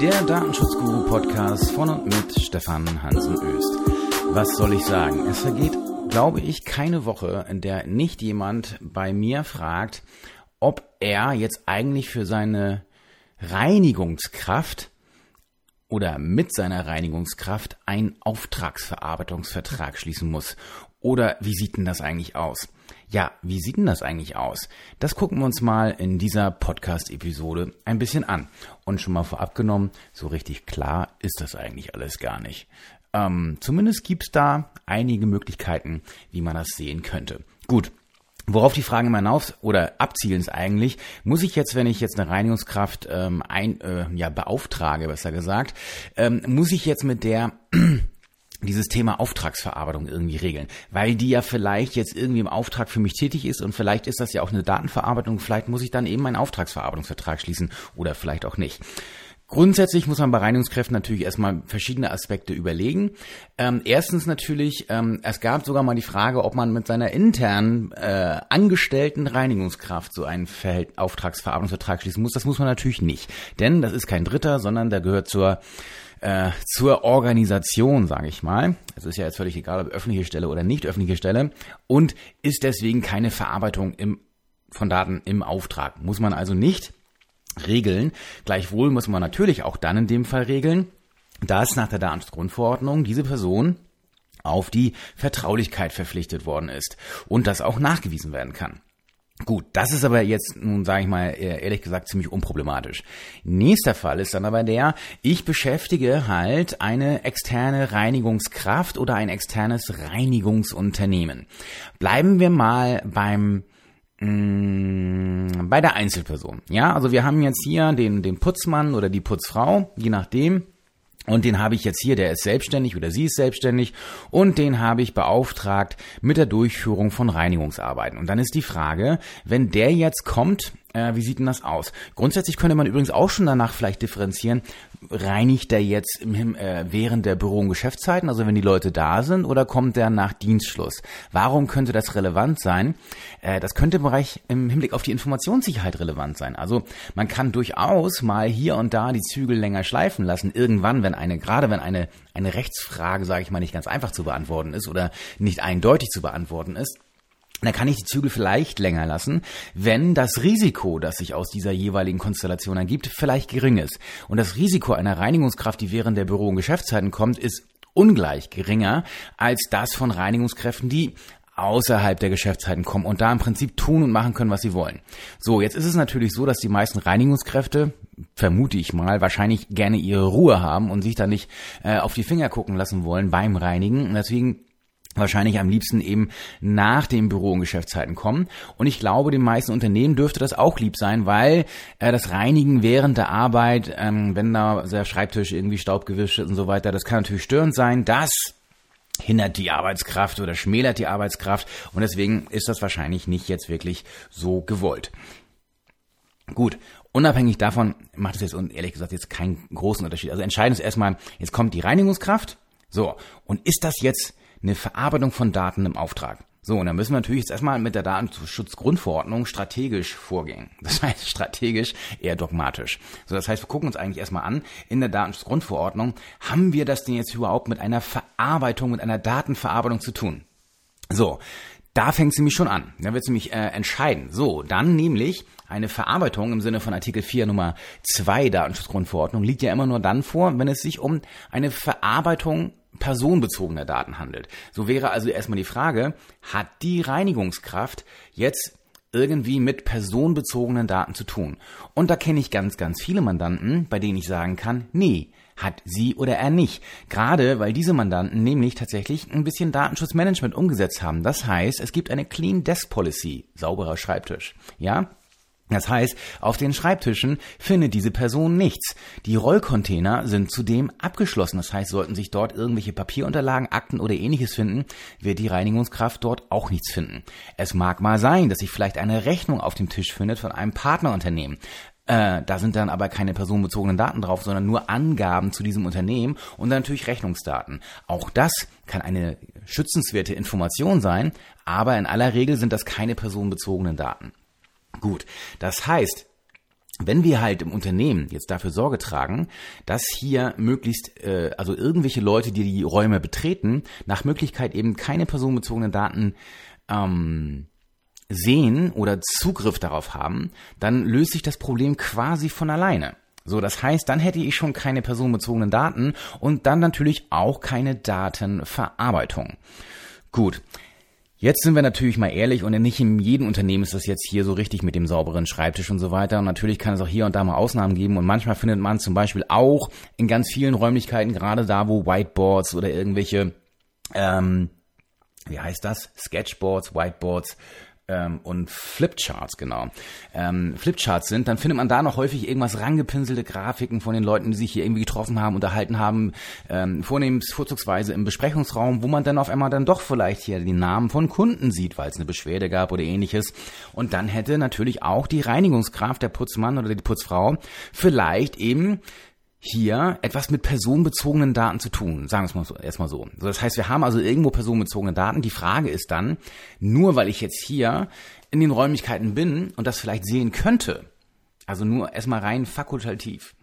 der Datenschutzguru-Podcast von und mit Stefan Hansen Öst. Was soll ich sagen? Es vergeht, glaube ich, keine Woche, in der nicht jemand bei mir fragt, ob er jetzt eigentlich für seine Reinigungskraft oder mit seiner Reinigungskraft einen Auftragsverarbeitungsvertrag schließen muss. Oder wie sieht denn das eigentlich aus? Ja, wie sieht denn das eigentlich aus? Das gucken wir uns mal in dieser Podcast-Episode ein bisschen an. Und schon mal vorab genommen, so richtig klar ist das eigentlich alles gar nicht. Ähm, zumindest gibt's da einige Möglichkeiten, wie man das sehen könnte. Gut, Worauf die Frage immer hinaus oder abzielen ist eigentlich, muss ich jetzt, wenn ich jetzt eine Reinigungskraft ähm, ein, äh, ja, beauftrage, besser gesagt, ähm, muss ich jetzt mit der dieses Thema Auftragsverarbeitung irgendwie regeln, weil die ja vielleicht jetzt irgendwie im Auftrag für mich tätig ist und vielleicht ist das ja auch eine Datenverarbeitung, vielleicht muss ich dann eben einen Auftragsverarbeitungsvertrag schließen oder vielleicht auch nicht. Grundsätzlich muss man bei Reinigungskräften natürlich erstmal verschiedene Aspekte überlegen. Ähm, erstens natürlich, ähm, es gab sogar mal die Frage, ob man mit seiner internen äh, angestellten Reinigungskraft so einen Verhält Auftragsverarbeitungsvertrag schließen muss. Das muss man natürlich nicht, denn das ist kein Dritter, sondern der gehört zur äh, zur Organisation, sage ich mal. Es ist ja jetzt völlig egal, ob öffentliche Stelle oder nicht öffentliche Stelle und ist deswegen keine Verarbeitung im, von Daten im Auftrag. Muss man also nicht regeln. Gleichwohl muss man natürlich auch dann in dem Fall regeln, dass nach der Datenschutzgrundverordnung diese Person auf die Vertraulichkeit verpflichtet worden ist und das auch nachgewiesen werden kann. Gut, das ist aber jetzt nun, sage ich mal, ehrlich gesagt ziemlich unproblematisch. Nächster Fall ist dann aber der, ich beschäftige halt eine externe Reinigungskraft oder ein externes Reinigungsunternehmen. Bleiben wir mal beim bei der Einzelperson. Ja, also wir haben jetzt hier den, den Putzmann oder die Putzfrau, je nachdem. Und den habe ich jetzt hier, der ist selbstständig oder sie ist selbstständig und den habe ich beauftragt mit der Durchführung von Reinigungsarbeiten. Und dann ist die Frage, wenn der jetzt kommt äh, wie sieht denn das aus? Grundsätzlich könnte man übrigens auch schon danach vielleicht differenzieren, reinigt der jetzt im, äh, während der Büro- und Geschäftszeiten, also wenn die Leute da sind, oder kommt der nach Dienstschluss? Warum könnte das relevant sein? Äh, das könnte im Bereich im Hinblick auf die Informationssicherheit relevant sein. Also man kann durchaus mal hier und da die Zügel länger schleifen lassen, irgendwann, wenn eine, gerade wenn eine, eine Rechtsfrage, sage ich mal, nicht ganz einfach zu beantworten ist oder nicht eindeutig zu beantworten ist dann kann ich die Zügel vielleicht länger lassen, wenn das Risiko, das sich aus dieser jeweiligen Konstellation ergibt, vielleicht gering ist. Und das Risiko einer Reinigungskraft, die während der Büro- und Geschäftszeiten kommt, ist ungleich geringer als das von Reinigungskräften, die außerhalb der Geschäftszeiten kommen und da im Prinzip tun und machen können, was sie wollen. So, jetzt ist es natürlich so, dass die meisten Reinigungskräfte, vermute ich mal, wahrscheinlich gerne ihre Ruhe haben und sich da nicht äh, auf die Finger gucken lassen wollen beim Reinigen. Und deswegen wahrscheinlich am liebsten eben nach den Büro- und Geschäftszeiten kommen. Und ich glaube, den meisten Unternehmen dürfte das auch lieb sein, weil äh, das Reinigen während der Arbeit, ähm, wenn da der Schreibtisch irgendwie staubgewischt ist und so weiter, das kann natürlich störend sein. Das hindert die Arbeitskraft oder schmälert die Arbeitskraft und deswegen ist das wahrscheinlich nicht jetzt wirklich so gewollt. Gut, unabhängig davon macht es jetzt ehrlich gesagt jetzt keinen großen Unterschied. Also entscheidend ist erstmal, jetzt kommt die Reinigungskraft. So, und ist das jetzt eine Verarbeitung von Daten im Auftrag. So, und dann müssen wir natürlich jetzt erstmal mit der Datenschutzgrundverordnung strategisch vorgehen. Das heißt strategisch eher dogmatisch. So, das heißt, wir gucken uns eigentlich erstmal an, in der Datenschutzgrundverordnung, haben wir das denn jetzt überhaupt mit einer Verarbeitung, mit einer Datenverarbeitung zu tun? So, da fängt sie mich schon an. Da wird sie mich äh, entscheiden. So, dann nämlich eine Verarbeitung im Sinne von Artikel 4 Nummer 2 Datenschutzgrundverordnung liegt ja immer nur dann vor, wenn es sich um eine Verarbeitung personenbezogener Daten handelt. So wäre also erstmal die Frage, hat die Reinigungskraft jetzt irgendwie mit personenbezogenen Daten zu tun? Und da kenne ich ganz, ganz viele Mandanten, bei denen ich sagen kann, nee, hat sie oder er nicht. Gerade weil diese Mandanten nämlich tatsächlich ein bisschen Datenschutzmanagement umgesetzt haben. Das heißt, es gibt eine Clean Desk Policy, sauberer Schreibtisch. Ja? Das heißt, auf den Schreibtischen findet diese Person nichts. Die Rollcontainer sind zudem abgeschlossen. Das heißt, sollten sich dort irgendwelche Papierunterlagen, Akten oder ähnliches finden, wird die Reinigungskraft dort auch nichts finden. Es mag mal sein, dass sich vielleicht eine Rechnung auf dem Tisch findet von einem Partnerunternehmen. Äh, da sind dann aber keine personenbezogenen Daten drauf, sondern nur Angaben zu diesem Unternehmen und natürlich Rechnungsdaten. Auch das kann eine schützenswerte Information sein, aber in aller Regel sind das keine personenbezogenen Daten. Gut, das heißt, wenn wir halt im Unternehmen jetzt dafür Sorge tragen, dass hier möglichst, äh, also irgendwelche Leute, die die Räume betreten, nach Möglichkeit eben keine personenbezogenen Daten ähm, sehen oder Zugriff darauf haben, dann löst sich das Problem quasi von alleine. So, das heißt, dann hätte ich schon keine personenbezogenen Daten und dann natürlich auch keine Datenverarbeitung. Gut. Jetzt sind wir natürlich mal ehrlich und nicht in jedem Unternehmen ist das jetzt hier so richtig mit dem sauberen Schreibtisch und so weiter. Und natürlich kann es auch hier und da mal Ausnahmen geben und manchmal findet man zum Beispiel auch in ganz vielen Räumlichkeiten, gerade da, wo Whiteboards oder irgendwelche, ähm, wie heißt das? Sketchboards, Whiteboards, ähm, und Flipcharts, genau, ähm, Flipcharts sind, dann findet man da noch häufig irgendwas rangepinselte Grafiken von den Leuten, die sich hier irgendwie getroffen haben, unterhalten haben, ähm, vornehmens vorzugsweise im Besprechungsraum, wo man dann auf einmal dann doch vielleicht hier die Namen von Kunden sieht, weil es eine Beschwerde gab oder ähnliches. Und dann hätte natürlich auch die Reinigungskraft, der Putzmann oder die Putzfrau, vielleicht eben hier etwas mit personenbezogenen Daten zu tun, sagen wir es mal so, erstmal so. Das heißt, wir haben also irgendwo personenbezogene Daten. Die Frage ist dann, nur weil ich jetzt hier in den Räumlichkeiten bin und das vielleicht sehen könnte, also nur erstmal rein fakultativ,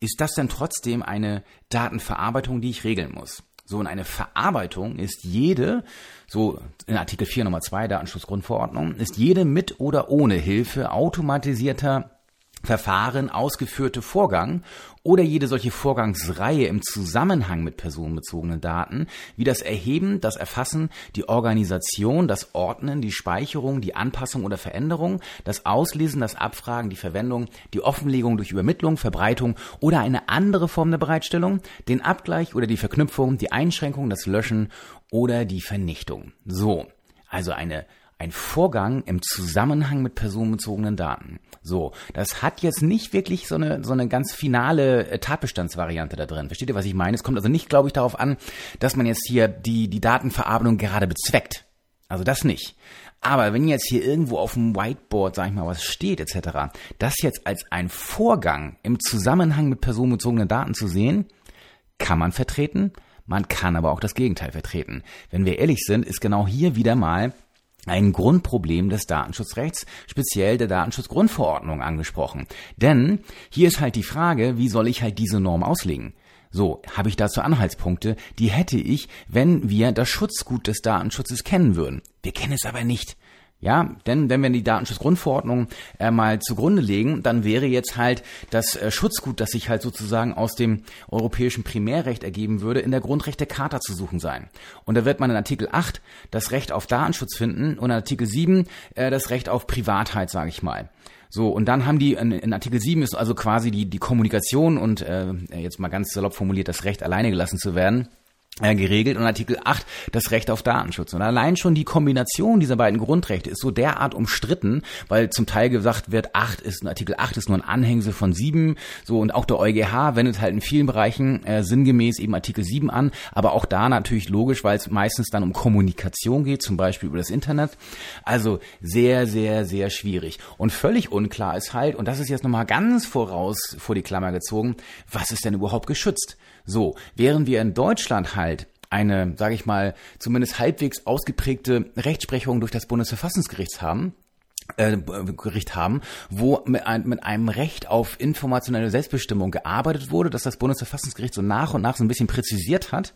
ist das dann trotzdem eine Datenverarbeitung, die ich regeln muss? So, und eine Verarbeitung ist jede, so in Artikel 4 Nummer 2 Datenschutzgrundverordnung, ist jede mit oder ohne Hilfe automatisierter Verfahren ausgeführte Vorgang oder jede solche Vorgangsreihe im Zusammenhang mit personenbezogenen Daten, wie das Erheben, das Erfassen, die Organisation, das Ordnen, die Speicherung, die Anpassung oder Veränderung, das Auslesen, das Abfragen, die Verwendung, die Offenlegung durch Übermittlung, Verbreitung oder eine andere Form der Bereitstellung, den Abgleich oder die Verknüpfung, die Einschränkung, das Löschen oder die Vernichtung. So. Also eine ein Vorgang im Zusammenhang mit personenbezogenen Daten. So, das hat jetzt nicht wirklich so eine, so eine ganz finale Tatbestandsvariante da drin. Versteht ihr, was ich meine? Es kommt also nicht, glaube ich, darauf an, dass man jetzt hier die, die Datenverarbeitung gerade bezweckt. Also das nicht. Aber wenn jetzt hier irgendwo auf dem Whiteboard, sag ich mal, was steht etc., das jetzt als ein Vorgang im Zusammenhang mit personenbezogenen Daten zu sehen, kann man vertreten, man kann aber auch das Gegenteil vertreten. Wenn wir ehrlich sind, ist genau hier wieder mal ein Grundproblem des Datenschutzrechts, speziell der Datenschutzgrundverordnung angesprochen. Denn hier ist halt die Frage, wie soll ich halt diese Norm auslegen? So, habe ich dazu Anhaltspunkte, die hätte ich, wenn wir das Schutzgut des Datenschutzes kennen würden. Wir kennen es aber nicht. Ja, denn wenn wir die Datenschutzgrundverordnung äh, mal zugrunde legen, dann wäre jetzt halt das äh, Schutzgut, das sich halt sozusagen aus dem europäischen Primärrecht ergeben würde, in der Grundrechtecharta zu suchen sein. Und da wird man in Artikel 8 das Recht auf Datenschutz finden und in Artikel 7 äh, das Recht auf Privatheit, sage ich mal. So, und dann haben die in, in, Artikel 7 ist also quasi die, die Kommunikation und äh, jetzt mal ganz salopp formuliert das Recht alleine gelassen zu werden geregelt und Artikel 8 das Recht auf Datenschutz. Und allein schon die Kombination dieser beiden Grundrechte ist so derart umstritten, weil zum Teil gesagt wird, 8 ist, Artikel 8 ist nur ein Anhängsel von 7, so und auch der EuGH wendet halt in vielen Bereichen äh, sinngemäß eben Artikel 7 an, aber auch da natürlich logisch, weil es meistens dann um Kommunikation geht, zum Beispiel über das Internet. Also sehr, sehr, sehr schwierig. Und völlig unklar ist halt, und das ist jetzt nochmal ganz voraus vor die Klammer gezogen, was ist denn überhaupt geschützt? So, während wir in Deutschland halt eine, sage ich mal, zumindest halbwegs ausgeprägte Rechtsprechung durch das Bundesverfassungsgericht haben, äh, Gericht haben, wo mit, ein, mit einem Recht auf informationelle Selbstbestimmung gearbeitet wurde, dass das Bundesverfassungsgericht so nach und nach so ein bisschen präzisiert hat,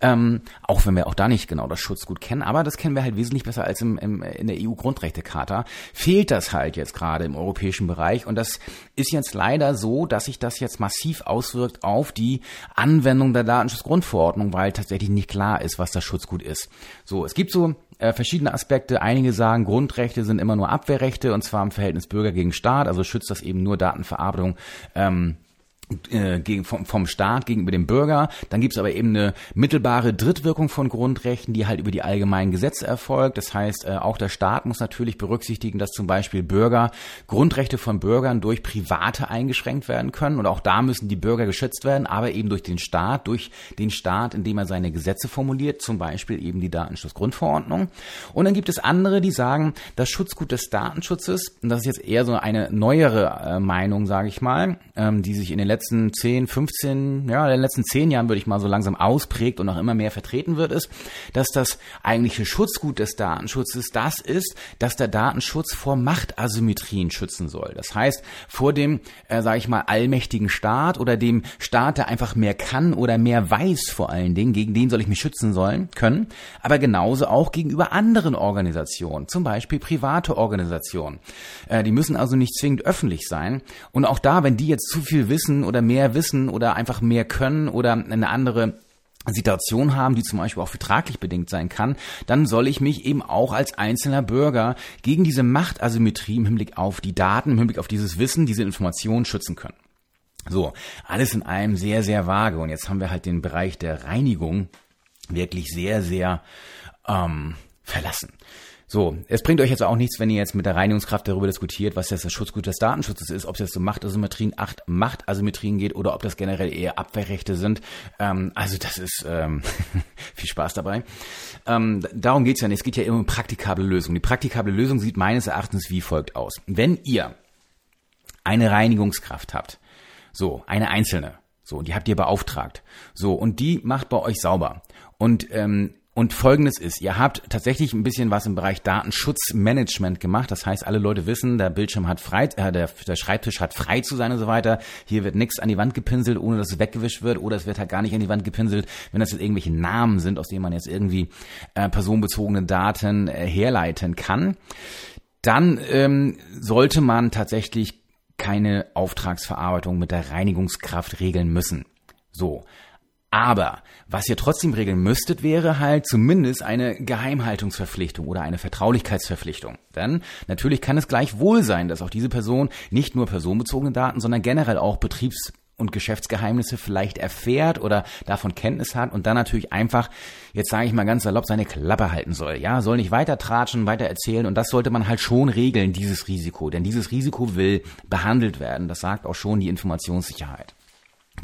ähm, auch wenn wir auch da nicht genau das Schutzgut kennen, aber das kennen wir halt wesentlich besser als im, im, in der EU-Grundrechtecharta, fehlt das halt jetzt gerade im europäischen Bereich? Und das ist jetzt leider so, dass sich das jetzt massiv auswirkt auf die Anwendung der Datenschutzgrundverordnung, weil tatsächlich nicht klar ist, was das Schutzgut ist. So, es gibt so äh, verschiedene Aspekte. Einige sagen, Grundrechte sind immer nur Abwehrrechte und zwar im Verhältnis Bürger gegen Staat, also schützt das eben nur Datenverarbeitung ähm, äh, gegen, vom, vom Staat gegenüber dem Bürger. Dann gibt's aber eben eine mittelbare Drittwirkung von Grundrechten, die halt über die allgemeinen Gesetze erfolgt. Das heißt, äh, auch der Staat muss natürlich berücksichtigen, dass zum Beispiel Bürger Grundrechte von Bürgern durch Private eingeschränkt werden können. Und auch da müssen die Bürger geschützt werden, aber eben durch den Staat, durch den Staat, indem er seine Gesetze formuliert, zum Beispiel eben die Datenschutzgrundverordnung. Und dann gibt es andere, die sagen, das Schutzgut des Datenschutzes, und das ist jetzt eher so eine neuere äh, Meinung, sage ich mal, ähm, die sich in den letzten 10, 15, ja, in den letzten 10 Jahren würde ich mal so langsam ausprägt und auch immer mehr vertreten wird, ist, dass das eigentliche Schutzgut des Datenschutzes das ist, dass der Datenschutz vor Machtasymmetrien schützen soll. Das heißt, vor dem, äh, sage ich mal, allmächtigen Staat oder dem Staat, der einfach mehr kann oder mehr weiß vor allen Dingen, gegen den soll ich mich schützen sollen, können, aber genauso auch gegenüber anderen Organisationen, zum Beispiel private Organisationen. Äh, die müssen also nicht zwingend öffentlich sein. Und auch da, wenn die jetzt zu viel wissen oder mehr wissen oder einfach mehr können oder eine andere Situation haben, die zum Beispiel auch vertraglich bedingt sein kann, dann soll ich mich eben auch als einzelner Bürger gegen diese Machtasymmetrie im Hinblick auf die Daten, im Hinblick auf dieses Wissen, diese Informationen schützen können. So, alles in allem sehr, sehr vage. Und jetzt haben wir halt den Bereich der Reinigung wirklich sehr, sehr ähm, verlassen. So, es bringt euch jetzt auch nichts, wenn ihr jetzt mit der Reinigungskraft darüber diskutiert, was jetzt das Schutzgut des Datenschutzes ist, ob es jetzt um Machtasymmetrien, acht Machtasymmetrien geht oder ob das generell eher Abwehrrechte sind. Ähm, also das ist ähm, viel Spaß dabei. Ähm, darum geht's ja nicht. Es geht ja immer um praktikable Lösungen. Die praktikable Lösung sieht meines Erachtens wie folgt aus. Wenn ihr eine Reinigungskraft habt, so, eine einzelne, so, die habt ihr beauftragt, so, und die macht bei euch sauber. Und ähm, und folgendes ist, ihr habt tatsächlich ein bisschen was im Bereich Datenschutzmanagement gemacht. Das heißt, alle Leute wissen, der Bildschirm hat frei, äh, der, der Schreibtisch hat frei zu sein und so weiter. Hier wird nichts an die Wand gepinselt, ohne dass es weggewischt wird, oder es wird halt gar nicht an die Wand gepinselt, wenn das jetzt irgendwelche Namen sind, aus denen man jetzt irgendwie äh, personenbezogene Daten äh, herleiten kann. Dann ähm, sollte man tatsächlich keine Auftragsverarbeitung mit der Reinigungskraft regeln müssen. So. Aber was ihr trotzdem regeln müsstet, wäre halt zumindest eine Geheimhaltungsverpflichtung oder eine Vertraulichkeitsverpflichtung. Denn natürlich kann es gleich wohl sein, dass auch diese Person nicht nur personenbezogene Daten, sondern generell auch Betriebs- und Geschäftsgeheimnisse vielleicht erfährt oder davon Kenntnis hat und dann natürlich einfach, jetzt sage ich mal ganz salopp, seine Klappe halten soll. Ja, soll nicht weiter tratschen, weiter erzählen und das sollte man halt schon regeln, dieses Risiko. Denn dieses Risiko will behandelt werden. Das sagt auch schon die Informationssicherheit.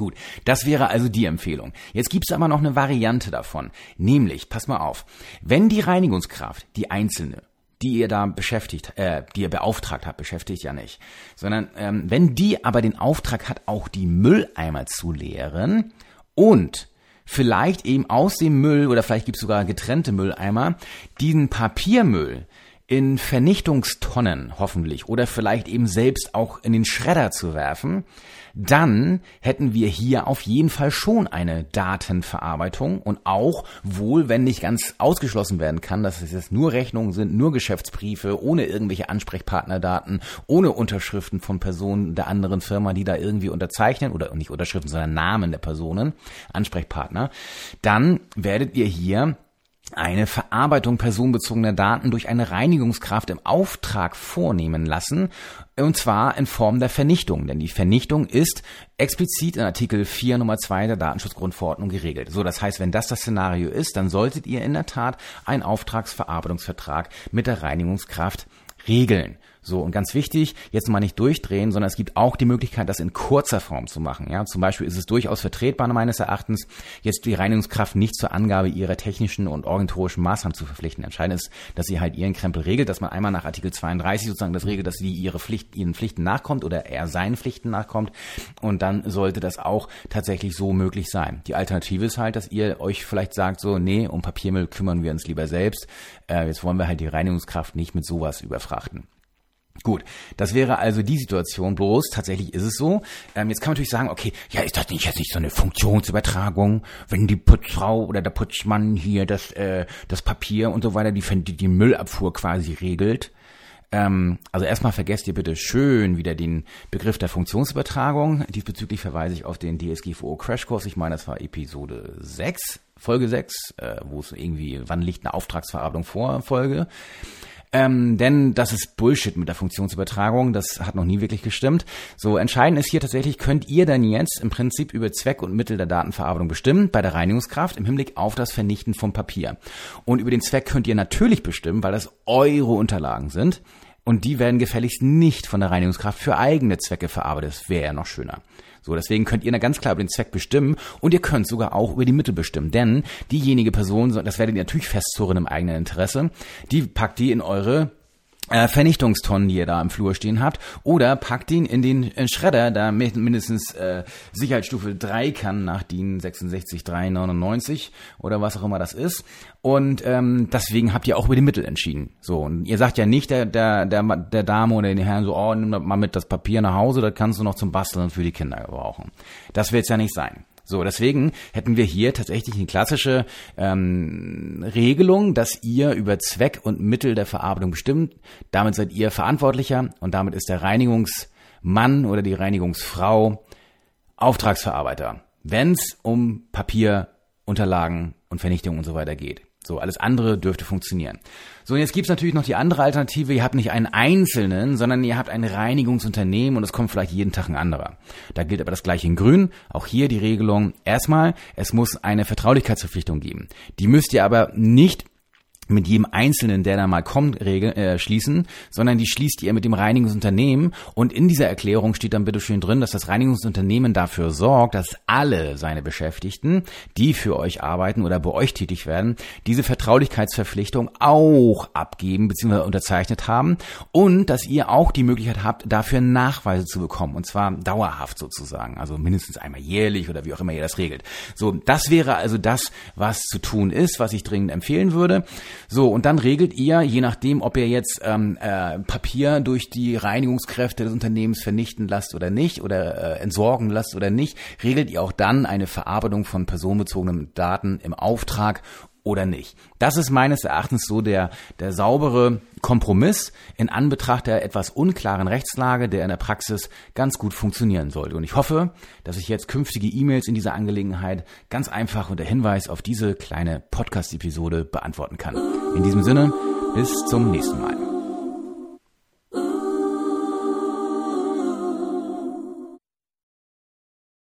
Gut, das wäre also die Empfehlung. Jetzt gibt's aber noch eine Variante davon. Nämlich, pass mal auf, wenn die Reinigungskraft, die einzelne, die ihr da beschäftigt, äh, die ihr beauftragt habt, beschäftigt ja nicht, sondern ähm, wenn die aber den Auftrag hat, auch die Mülleimer zu leeren und vielleicht eben aus dem Müll oder vielleicht gibt's sogar getrennte Mülleimer, diesen Papiermüll in Vernichtungstonnen hoffentlich oder vielleicht eben selbst auch in den Schredder zu werfen, dann hätten wir hier auf jeden Fall schon eine Datenverarbeitung und auch wohl, wenn nicht ganz ausgeschlossen werden kann, dass es jetzt nur Rechnungen sind, nur Geschäftsbriefe, ohne irgendwelche Ansprechpartnerdaten, ohne Unterschriften von Personen der anderen Firma, die da irgendwie unterzeichnen oder nicht Unterschriften, sondern Namen der Personen, Ansprechpartner, dann werdet ihr hier eine Verarbeitung personenbezogener Daten durch eine Reinigungskraft im Auftrag vornehmen lassen, und zwar in Form der Vernichtung, denn die Vernichtung ist explizit in Artikel 4 Nummer 2 der Datenschutzgrundverordnung geregelt. So, das heißt, wenn das das Szenario ist, dann solltet ihr in der Tat einen Auftragsverarbeitungsvertrag mit der Reinigungskraft regeln. So, und ganz wichtig, jetzt mal nicht durchdrehen, sondern es gibt auch die Möglichkeit, das in kurzer Form zu machen. Ja, zum Beispiel ist es durchaus vertretbar, meines Erachtens, jetzt die Reinigungskraft nicht zur Angabe ihrer technischen und organisatorischen Maßnahmen zu verpflichten. Entscheidend ist, dass sie halt ihren Krempel regelt, dass man einmal nach Artikel 32 sozusagen das regelt, dass sie ihre Pflicht, ihren Pflichten nachkommt oder er seinen Pflichten nachkommt. Und dann sollte das auch tatsächlich so möglich sein. Die Alternative ist halt, dass ihr euch vielleicht sagt, so, nee, um Papiermüll kümmern wir uns lieber selbst. Äh, jetzt wollen wir halt die Reinigungskraft nicht mit sowas überfrachten. Gut, das wäre also die Situation. Bloß tatsächlich ist es so. Ähm, jetzt kann man natürlich sagen, okay, ja, ist das nicht jetzt nicht so eine Funktionsübertragung, wenn die Putzfrau oder der Putzmann hier das äh, das Papier und so weiter, die die, die Müllabfuhr quasi regelt. Ähm, also erstmal vergesst ihr bitte schön wieder den Begriff der Funktionsübertragung. Diesbezüglich verweise ich auf den DSGVO Crashkurs. Ich meine, das war Episode 6, Folge 6, äh, wo es irgendwie, wann liegt eine Auftragsverarbeitung vor, Folge. Ähm, denn das ist Bullshit mit der Funktionsübertragung. Das hat noch nie wirklich gestimmt. So, entscheidend ist hier tatsächlich, könnt ihr dann jetzt im Prinzip über Zweck und Mittel der Datenverarbeitung bestimmen bei der Reinigungskraft im Hinblick auf das Vernichten von Papier. Und über den Zweck könnt ihr natürlich bestimmen, weil das eure Unterlagen sind. Und die werden gefälligst nicht von der Reinigungskraft für eigene Zwecke verarbeitet. Das wäre ja noch schöner. So, deswegen könnt ihr da ganz klar über den Zweck bestimmen und ihr könnt sogar auch über die Mittel bestimmen. Denn diejenige Person, das werdet ihr natürlich festzurren im eigenen Interesse, die packt die in eure äh, Vernichtungstonnen, die ihr da im Flur stehen habt, oder packt ihn in den in Schredder, da mindestens äh, Sicherheitsstufe 3 kann nach DIN 66399 oder was auch immer das ist. Und ähm, deswegen habt ihr auch über die Mittel entschieden. So, und ihr sagt ja nicht der, der, der, der Dame oder den Herrn so, oh, nimm mal mit das Papier nach Hause, das kannst du noch zum Basteln für die Kinder gebrauchen. Das wird's ja nicht sein. So, deswegen hätten wir hier tatsächlich eine klassische ähm, Regelung, dass ihr über Zweck und Mittel der Verarbeitung bestimmt. Damit seid ihr verantwortlicher und damit ist der Reinigungsmann oder die Reinigungsfrau Auftragsverarbeiter, wenn es um Papier, Unterlagen und Vernichtung und so weiter geht. So, alles andere dürfte funktionieren. So, und jetzt gibt's natürlich noch die andere Alternative. Ihr habt nicht einen Einzelnen, sondern ihr habt ein Reinigungsunternehmen und es kommt vielleicht jeden Tag ein anderer. Da gilt aber das gleiche in Grün. Auch hier die Regelung. Erstmal, es muss eine Vertraulichkeitsverpflichtung geben. Die müsst ihr aber nicht mit jedem Einzelnen, der da mal kommt, regel, äh, schließen, sondern die schließt ihr mit dem Reinigungsunternehmen und in dieser Erklärung steht dann bitte schön drin, dass das Reinigungsunternehmen dafür sorgt, dass alle seine Beschäftigten, die für euch arbeiten oder bei euch tätig werden, diese Vertraulichkeitsverpflichtung auch abgeben bzw. unterzeichnet haben und dass ihr auch die Möglichkeit habt, dafür Nachweise zu bekommen und zwar dauerhaft sozusagen, also mindestens einmal jährlich oder wie auch immer ihr das regelt. So, das wäre also das, was zu tun ist, was ich dringend empfehlen würde. So, und dann regelt ihr, je nachdem, ob ihr jetzt ähm, äh, Papier durch die Reinigungskräfte des Unternehmens vernichten lasst oder nicht oder äh, entsorgen lasst oder nicht, regelt ihr auch dann eine Verarbeitung von personenbezogenen Daten im Auftrag oder nicht. Das ist meines Erachtens so der, der saubere Kompromiss in Anbetracht der etwas unklaren Rechtslage, der in der Praxis ganz gut funktionieren sollte. Und ich hoffe, dass ich jetzt künftige E-Mails in dieser Angelegenheit ganz einfach unter Hinweis auf diese kleine Podcast-Episode beantworten kann. In diesem Sinne, bis zum nächsten Mal.